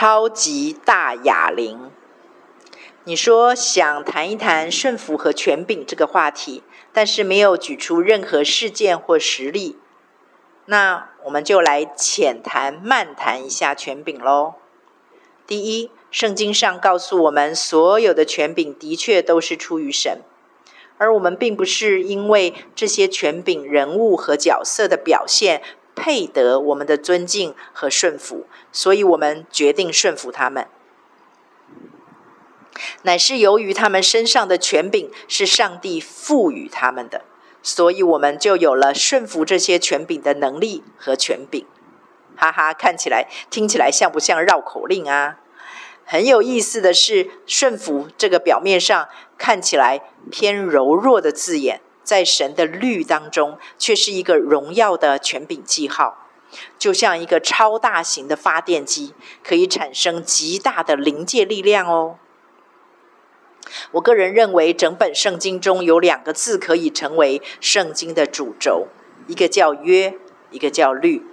超级大哑铃。你说想谈一谈顺服和权柄这个话题，但是没有举出任何事件或实例，那我们就来浅谈慢谈一下权柄喽。第一，圣经上告诉我们，所有的权柄的确都是出于神，而我们并不是因为这些权柄人物和角色的表现配得我们的尊敬和顺服，所以我们决定顺服他们。乃是由于他们身上的权柄是上帝赋予他们的，所以我们就有了顺服这些权柄的能力和权柄。哈哈，看起来、听起来像不像绕口令啊？很有意思的是，顺服这个表面上看起来偏柔弱的字眼，在神的律当中却是一个荣耀的权柄记号，就像一个超大型的发电机，可以产生极大的临界力量哦。我个人认为，整本圣经中有两个字可以成为圣经的主轴，一个叫约，一个叫律。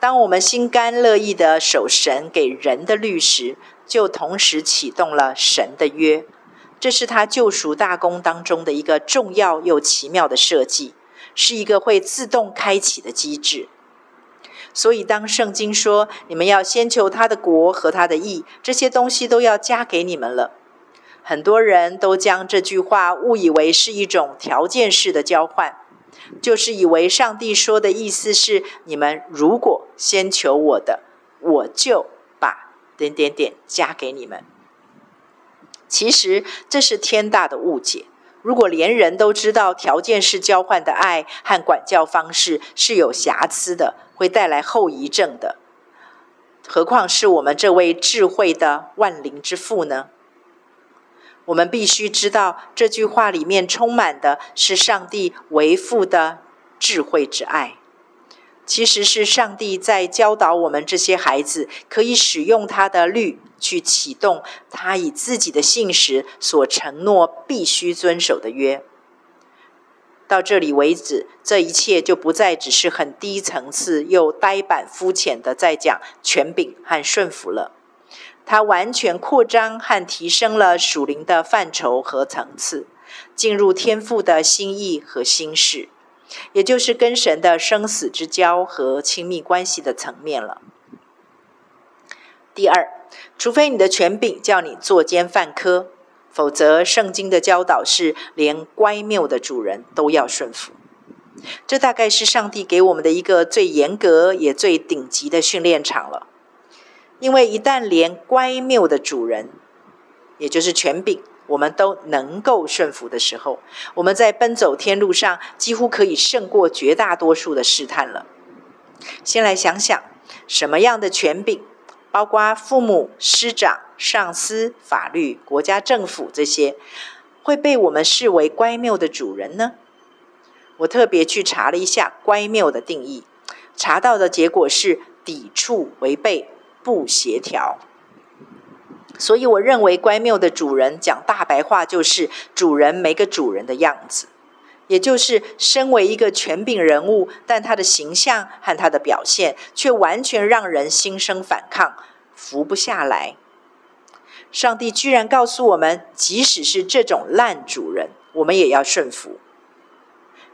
当我们心甘乐意的守神给人的律时，就同时启动了神的约。这是他救赎大功当中的一个重要又奇妙的设计，是一个会自动开启的机制。所以，当圣经说“你们要先求他的国和他的义”，这些东西都要加给你们了。很多人都将这句话误以为是一种条件式的交换，就是以为上帝说的意思是：你们如果先求我的，我就把点点点加给你们。其实这是天大的误解。如果连人都知道条件式交换的爱和管教方式是有瑕疵的，会带来后遗症的，何况是我们这位智慧的万灵之父呢？我们必须知道，这句话里面充满的是上帝为父的智慧之爱。其实是上帝在教导我们这些孩子，可以使用他的律去启动他以自己的信实所承诺必须遵守的约。到这里为止，这一切就不再只是很低层次又呆板肤浅的在讲权柄和顺服了。它完全扩张和提升了属灵的范畴和层次，进入天赋的心意和心事，也就是跟神的生死之交和亲密关系的层面了。第二，除非你的权柄叫你作奸犯科，否则圣经的教导是连乖谬的主人都要顺服。这大概是上帝给我们的一个最严格也最顶级的训练场了。因为一旦连乖谬的主人，也就是权柄，我们都能够顺服的时候，我们在奔走天路上几乎可以胜过绝大多数的试探了。先来想想，什么样的权柄，包括父母、师长、上司、法律、国家政府这些，会被我们视为乖谬的主人呢？我特别去查了一下乖谬的定义，查到的结果是抵触、违背。不协调，所以我认为乖谬的主人讲大白话就是主人没个主人的样子，也就是身为一个权柄人物，但他的形象和他的表现却完全让人心生反抗，服不下来。上帝居然告诉我们，即使是这种烂主人，我们也要顺服。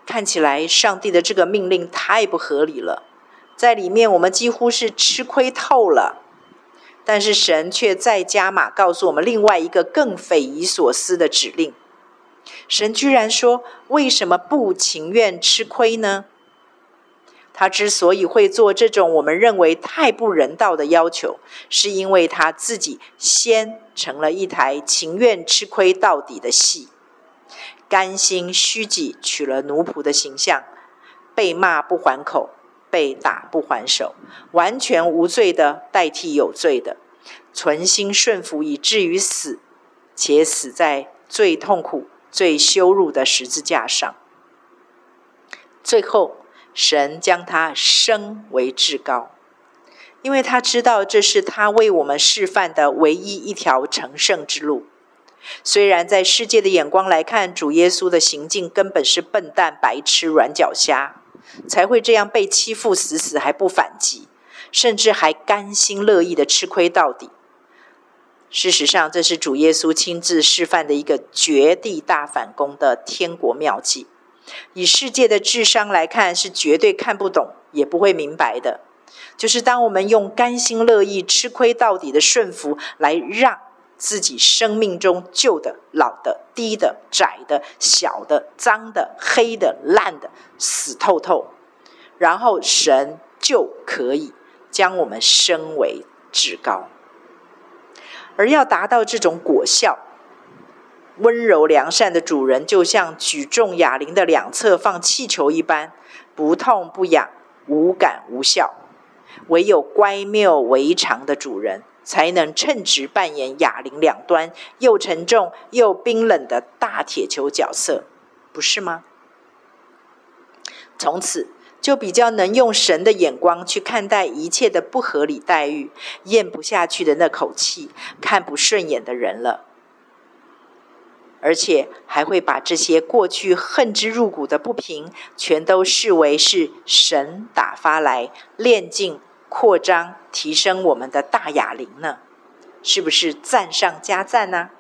看起来上帝的这个命令太不合理了。在里面，我们几乎是吃亏透了，但是神却再加码告诉我们另外一个更匪夷所思的指令。神居然说：“为什么不情愿吃亏呢？”他之所以会做这种我们认为太不人道的要求，是因为他自己先成了一台情愿吃亏到底的戏，甘心虚己，取了奴仆的形象，被骂不还口。被打不还手，完全无罪的代替有罪的，存心顺服以至于死，且死在最痛苦、最羞辱的十字架上。最后，神将他升为至高，因为他知道这是他为我们示范的唯一一条成圣之路。虽然在世界的眼光来看，主耶稣的行径根本是笨蛋、白痴、软脚虾。才会这样被欺负死死还不反击，甚至还甘心乐意的吃亏到底。事实上，这是主耶稣亲自示范的一个绝地大反攻的天国妙计。以世界的智商来看，是绝对看不懂，也不会明白的。就是当我们用甘心乐意、吃亏到底的顺服，来让自己生命中旧的、老的、低的、窄的、小的、脏的、黑的、烂的死透透，然后神就可以将我们升为至高。而要达到这种果效，温柔良善的主人就像举重哑铃的两侧放气球一般，不痛不痒，无感无效。唯有乖谬为常的主人，才能称职扮演哑铃两端又沉重又冰冷的大铁球角色，不是吗？从此就比较能用神的眼光去看待一切的不合理待遇、咽不下去的那口气、看不顺眼的人了。而且还会把这些过去恨之入骨的不平，全都视为是神打发来炼净、扩张、提升我们的大哑铃呢？是不是赞上加赞呢？